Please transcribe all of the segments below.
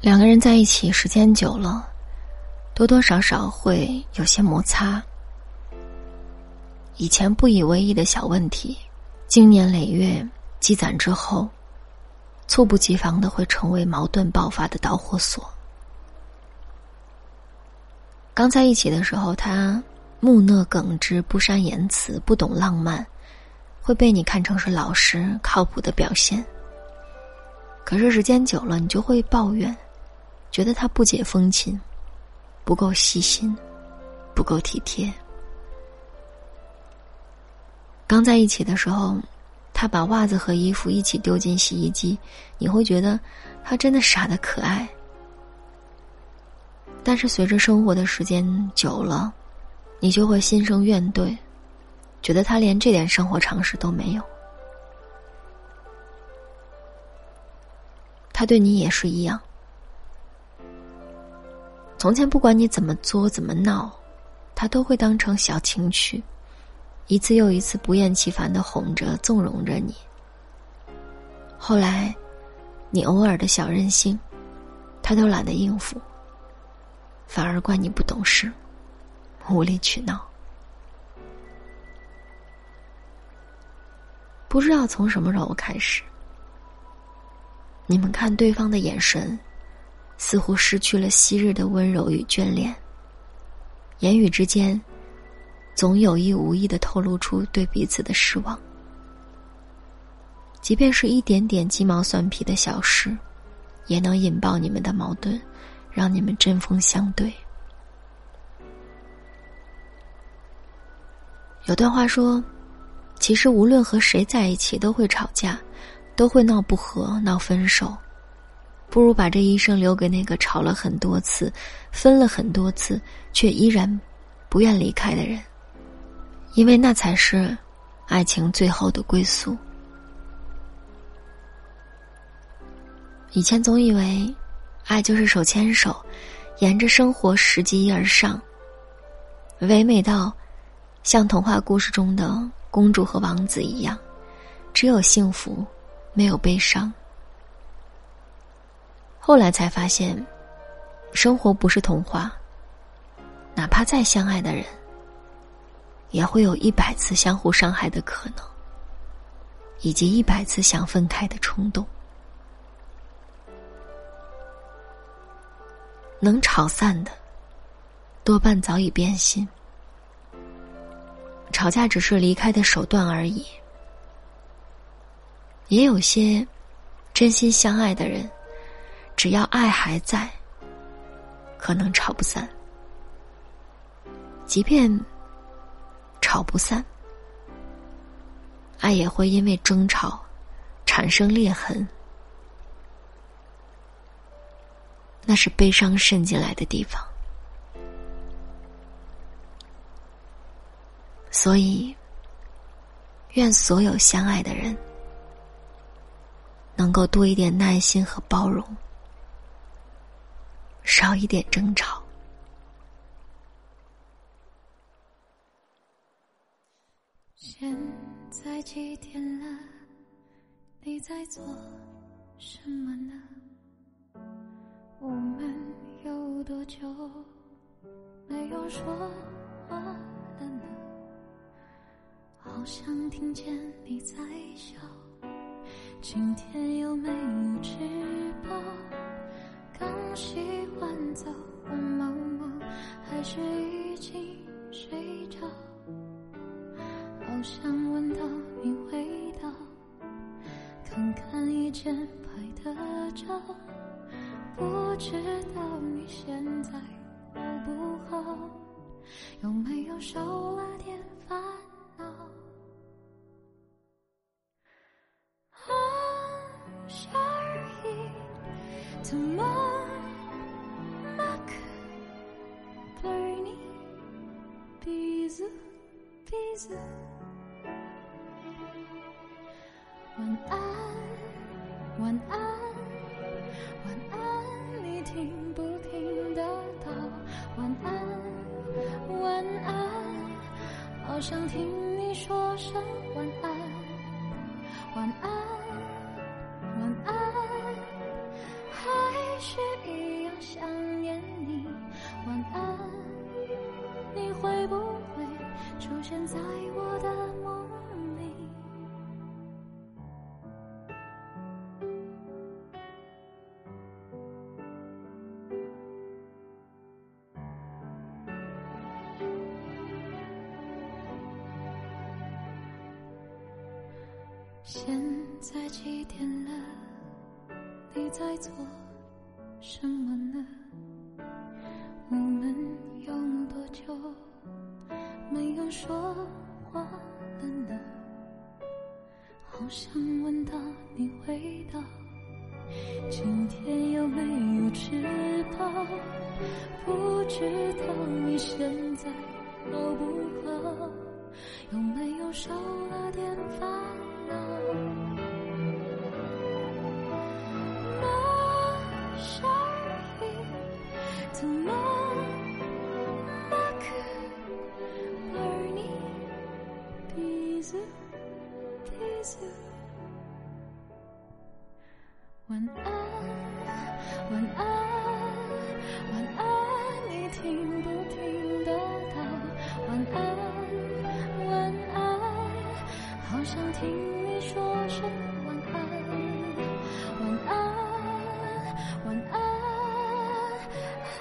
两个人在一起时间久了，多多少少会有些摩擦。以前不以为意的小问题，经年累月积攒之后，猝不及防的会成为矛盾爆发的导火索。刚在一起的时候，他木讷耿直、不善言辞、不懂浪漫，会被你看成是老实靠谱的表现。可是时间久了，你就会抱怨。觉得他不解风情，不够细心，不够体贴。刚在一起的时候，他把袜子和衣服一起丢进洗衣机，你会觉得他真的傻的可爱。但是随着生活的时间久了，你就会心生怨怼，觉得他连这点生活常识都没有。他对你也是一样。从前不管你怎么作怎么闹，他都会当成小情趣，一次又一次不厌其烦的哄着、纵容着你。后来，你偶尔的小任性，他都懒得应付，反而怪你不懂事、无理取闹。不知道从什么时候开始，你们看对方的眼神。似乎失去了昔日的温柔与眷恋。言语之间，总有意无意的透露出对彼此的失望。即便是一点点鸡毛蒜皮的小事，也能引爆你们的矛盾，让你们针锋相对。有段话说：“其实无论和谁在一起，都会吵架，都会闹不和、闹分手。”不如把这一生留给那个吵了很多次、分了很多次却依然不愿离开的人，因为那才是爱情最后的归宿。以前总以为，爱就是手牵手，沿着生活拾级而上，唯美到像童话故事中的公主和王子一样，只有幸福，没有悲伤。后来才发现，生活不是童话。哪怕再相爱的人，也会有一百次相互伤害的可能，以及一百次想分开的冲动。能吵散的，多半早已变心。吵架只是离开的手段而已。也有些真心相爱的人。只要爱还在，可能吵不散。即便吵不散，爱也会因为争吵产生裂痕。那是悲伤渗进来的地方。所以，愿所有相爱的人能够多一点耐心和包容。少一点争吵。现在几点了？你在做什么呢？我们有多久没有说话了呢？好像听见你在笑，今天有没有吃饱？刚洗完澡，问妈妈还是已经睡着？好想闻到你味道，看看以前拍的照，不知道你现在好不好？有没有少了点烦恼？啊，小而已，怎么？晚安，晚安，晚安，你听不听得到？晚安，晚安，好想听你说声晚安，晚安，现在几点了？你在做什么呢？我们有多久没有说话了呢？好想闻到你味道，今天有没有吃饱？不知道你现在好不好？有没有少了点烦恼晚安，晚安，晚安，你听不听得到？晚安，晚安，好想听你说声晚安，晚安，晚安，还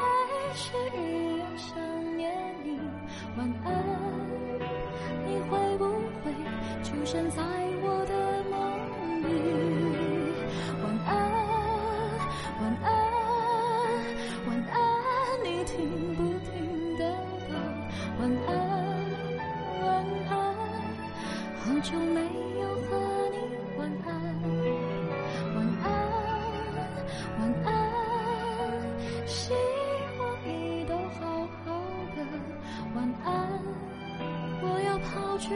是一样想念你。晚安，你会不会出现在好久没有和你晚安，晚安，晚安，希望你都好好的。晚安，我要跑去